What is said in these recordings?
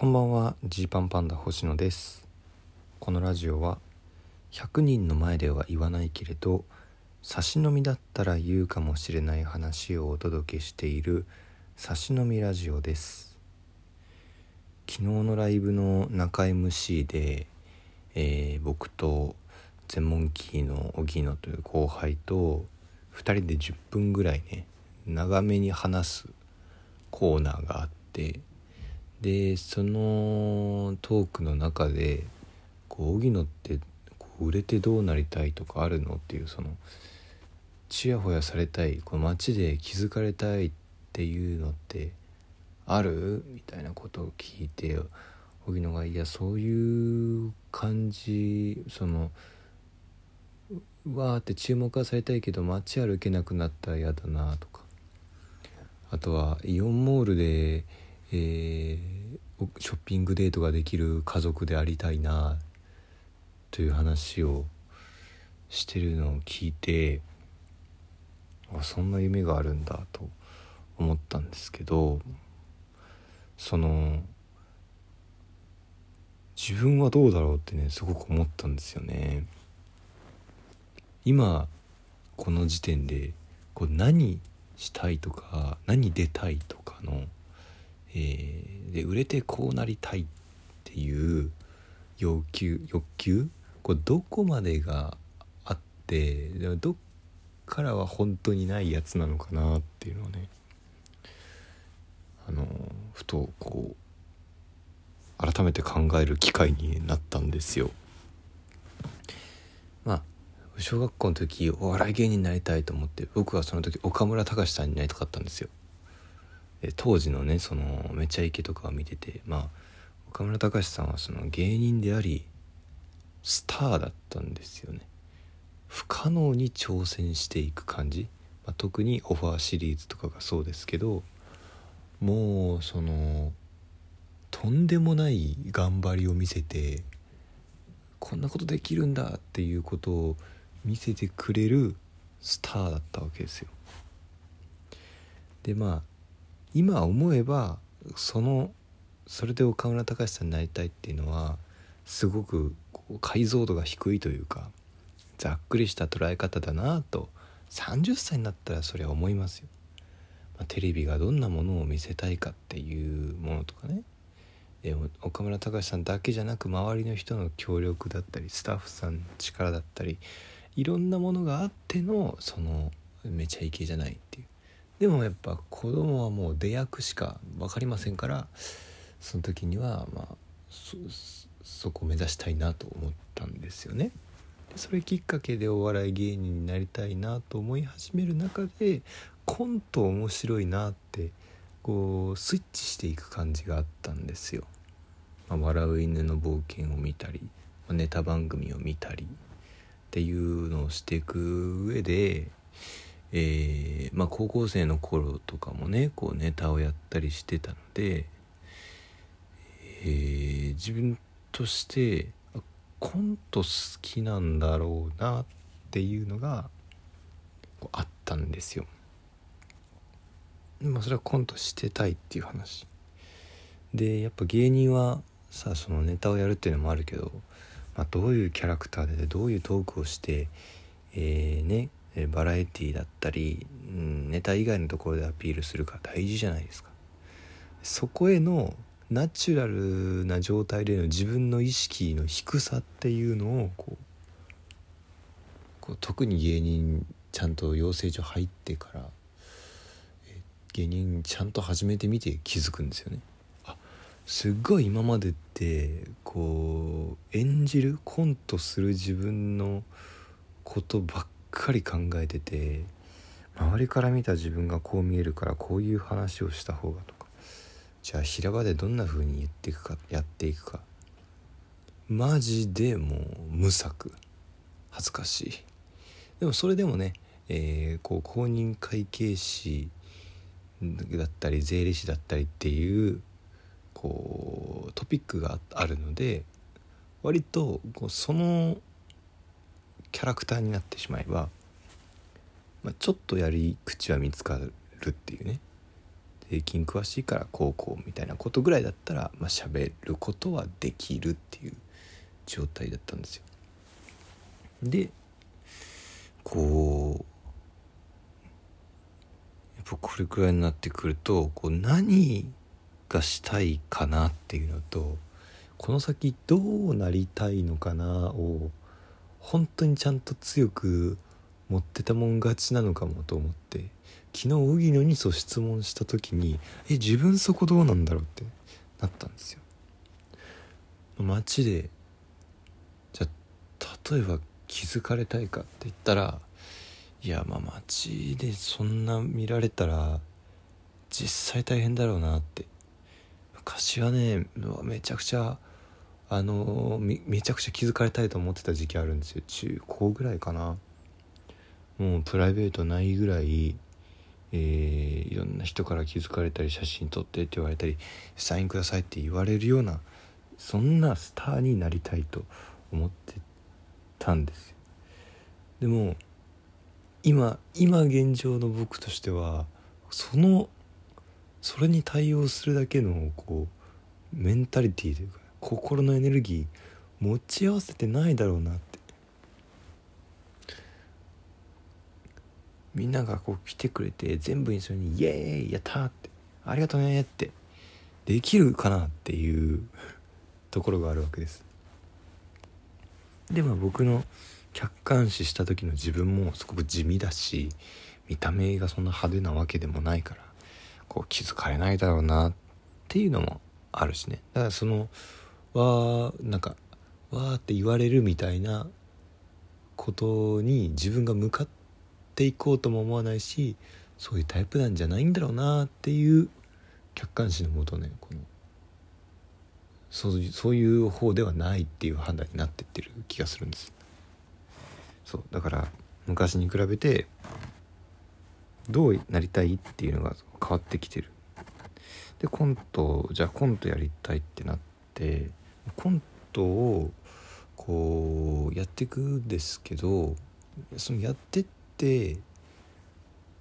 こんばんはジーパンパンダ星野です。このラジオは100人の前では言わないけれど差し飲みだったら言うかもしれない話をお届けしている差し飲みラジオです。昨日のライブの中 MC で、えー、僕と全モンキーの荻野という後輩と2人で10分ぐらいね長めに話すコーナーがあってでそのトークの中でこう荻野ってこう売れてどうなりたいとかあるのっていうそのちやほやされたいこの街で気づかれたいっていうのってある？みたいなことを聞いて荻野が「いやそういう感じそのわーって注目はされたいけど街歩けなくなったら嫌だな」とか。あとはイオンモールでえー、ショッピングデートができる家族でありたいなという話をしてるのを聞いてあそんな夢があるんだと思ったんですけどその自分はどうだろうってねすごく思ったんですよね。今この時点でこう何したいとか何出たいとかのえー、で売れてこうなりたいっていう要求欲求？これどこまでがあってどっからは本当にないやつなのかなっていうのをねあのふとこう改めて考える機会になったんですよ。まあ小学校の時お笑い芸人になりたいと思って僕はその時岡村隆史さんになりたかったんですよ。当時のねそのめちゃイケとかを見ててまあ岡村隆史さんはその芸人でありスターだったんですよね不可能に挑戦していく感じ、まあ、特にオファーシリーズとかがそうですけどもうそのとんでもない頑張りを見せてこんなことできるんだっていうことを見せてくれるスターだったわけですよ。でまあ今思えばそのそれで岡村隆史さんになりたいっていうのはすごく解像度が低いというかざっくりした捉え方だなと30歳になったらそれは思いますよ。まあ、テレビがどんなものを見せたいかっていうものとかねで岡村隆史さんだけじゃなく周りの人の協力だったりスタッフさんの力だったりいろんなものがあってのそのめちゃイケじゃないっていうでもやっぱ子供はもう出役しか分かりませんからその時にはまあそこを目指したいなと思ったんですよね。それきっかけでお笑い芸人になりたいなと思い始める中でコント面白いなってこうスイッチしていく感じがあったんですよ。まあ、笑う犬の冒険を見たりネタ番組を見たりっていうのをしていく上でえー、まあ、高校生の頃とかもねこうネタをやったりしてたので、えー、自分としてコント好きなんだろうなっていうのがあったんですよ。まあそれはコントしてたいっていう話。でやっぱ芸人はさそのネタをやるっていうのもあるけど、まあ、どういうキャラクターでどういうトークをして、えー、ねえバラエティだったり、うん、ネタ以外のところでアピールするか大事じゃないですかそこへのナチュラルな状態での自分の意識の低さっていうのをこうこう特に芸人ちゃんと養成所入ってからえ芸人ちゃんと始めてみて気づくんですよね。あすっごい今までってこう演じるコントする自分のことばっかり考えてて周りから見た自分がこう見えるからこういう話をした方がとか。じゃあ平場でどんな風に言っていくかやっていくか。マジでもう無策。恥ずかしい。でもそれでもね、えー、こう公認会計士だったり税理士だったりっていうこうトピックがあるので割とこうそのキャラクターになってしまえば、まあ、ちょっとやり口は見つかるっていうね税金詳しいからこうこうみたいなことぐらいだったらまあ喋ることはできるっていう状態だったんですよ。でこうやっぱこれくらいになってくるとこう何がしたいかなっていうのとこの先どうなりたいのかなを本当にちゃんと強く持ってたもん勝ちなのかもと思って昨日荻野にそう質問した時に「え自分そこどうなんだろう?」ってなったんですよ。街でじゃ例えば気づかれたいかって言ったらいやまあ街でそんな見られたら実際大変だろうなって昔はねめちゃくちゃあのめちゃくちゃ気づかれたいと思ってた時期あるんですよ。中高ぐらいかな。もうプライベートないぐらい、えー、いろんな人から気づかれたり写真撮ってって言われたりサインくださいって言われるようなそんなスターになりたいと思ってたんですよ。でも今今現状の僕としてはそのそれに対応するだけのこうメンタリティーというか心のエネルギー持ち合わせてないだろうなってみんながこう来てくれて全部にそれに「イエーイやった!」って「ありがとうね!」ってできるかなっていうところがあるわけですでも僕の客観視した時の自分もすごく地味だし見た目がそんな派手なわけでもないからこう気づかれないだろうなっていうのもあるしねだからそのわーなんかわーって言われるみたいなことに自分が向かっていこうとも思わないしそういうタイプなんじゃないんだろうなっていう客観視のもとねこのそうそういう方ではないっていう判断になってってる気がするんです。そうだから昔に比べてどうなりたいっていうのが変わってきてる。でコントじゃあコントやりたいってなってコントをこうやっていくんですけどそのやってって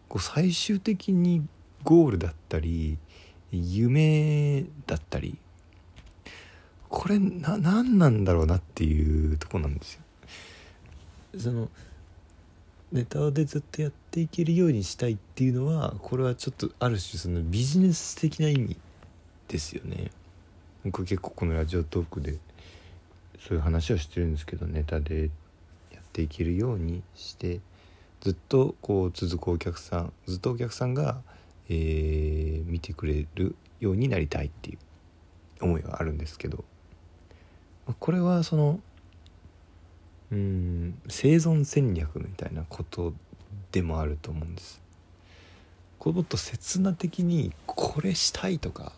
こう最終的にゴールだったり夢だったりこれな何なんだろうなっていうとこなんですよ。そのネタでずっとやっていけるようにしたいっていうのはこれはちょっとある種そのビジネス的な意味ですよね。僕結構このラジオトークでそういう話をしてるんですけどネタでやっていけるようにしてずっとこう続くお客さんずっとお客さんが、えー、見てくれるようになりたいっていう思いはあるんですけどこれはそのうん生存戦略みたいなことでもあると思うんです。こうもっと刹那的にこれしたいとか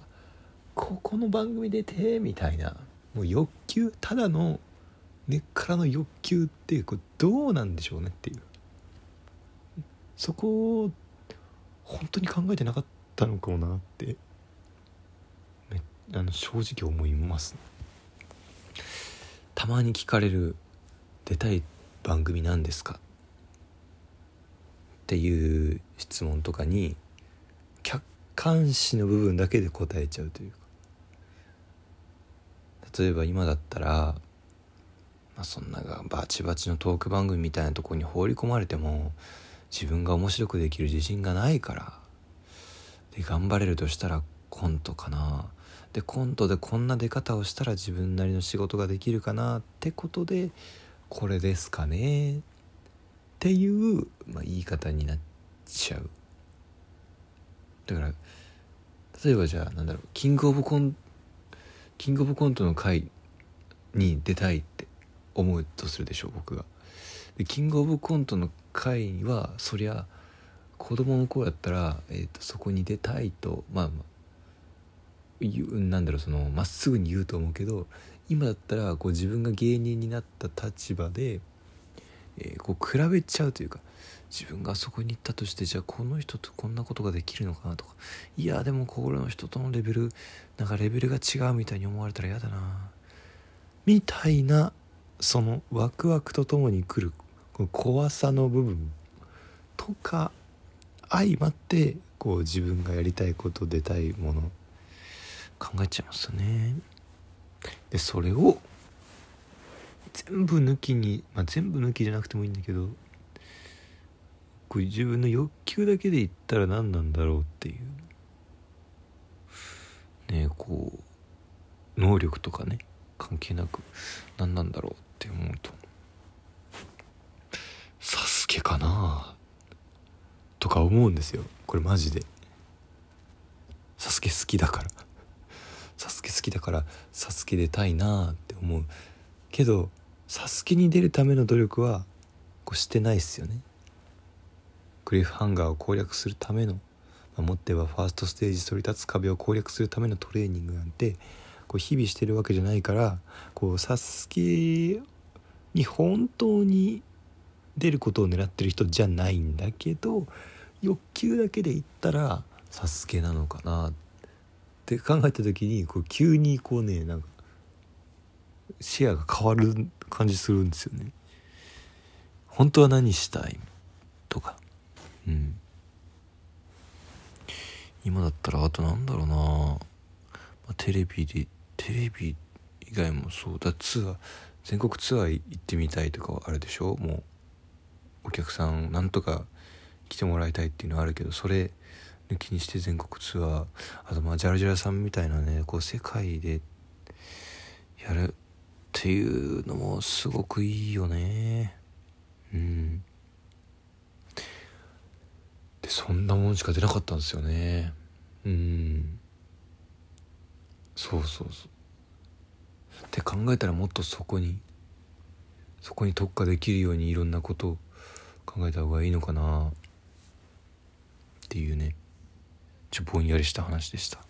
ここの番組出てみたいなもう欲求ただの根っからの欲求っていうこれどうなんでしょうねっていう。そこを本当に考えてなかったのかもなってあの正直思います。たまに聞かれる出たい番組なんですか？っていう質問とかに客観視の部分だけで答えちゃうというか。例えば今だったら、まあ、そんながバチバチのトーク番組みたいなとこに放り込まれても自分が面白くできる自信がないからで頑張れるとしたらコントかな。でコントでこんな出方をしたら自分なりの仕事ができるかなってことでこれですかね。っていう、まあ、言い方になっちゃう。だから例えばじゃあなんだろうキングオブコンキングオブコントの回に出たいって思うとするでしょう僕が。でキングオブコントの回はそりゃ子供の頃やったら、えーと、とそこに出たいとまあまあなんだろうそのまっすぐに言うと思うけど今だったらこう自分が芸人になった立場で、えー、こう比べちゃうというか自分があそこに行ったとしてじゃあこの人とこんなことができるのかなとかいやでもこの人とのレベルなんかレベルが違うみたいに思われたら嫌だなみたいなそのワクワクとともに来る怖さの部分とか相まってこう自分がやりたいこと出たいもの考えちゃいますね。でそれを全部抜きに、まあ、全部抜きじゃなくてもいいんだけどこう自分の欲求だけで言ったら何なんだろうっていう。ねこう能力とかね関係なく何なんだろうって思うと。サスケかなとか思うんですよ。これマジで。サスケ好きだから。サスケ好きだからサスケ出たいなって思う。けどサスケに出るための努力はこうしてないっすよね。クリフハンガーを攻略するための、まあ、もってはファーストステージそり立つ壁を攻略するためのトレーニングなんてこう日々してるわけじゃないからこうサスケに本当に出ることを狙ってる人じゃないんだけど欲求だけで言ったらサスケなのかなって考えた時にこう急にこうねなんか視野が変わる感じするんですよね。本当は何したいとか。うん。今だったらあとなんだろうな、まあ、テレビでテレビ以外もそう。だツアー全国ツアー行ってみたいとかはあるでしょ？もうお客さんなんとか来てもらいたいっていうのはあるけどそれ抜きにして全国ツアーあとまあジャルジャルさんみたいなねこう世界でやるっていうのもすごくいいよね。うん。でそんなもんしか出なかったんですよね。うん。そうそうそう。って考えたらもっとそこにそこに特化できるようにいろんなことを考えた方がいいのかなっていうね。ちょぼんやりした話でした。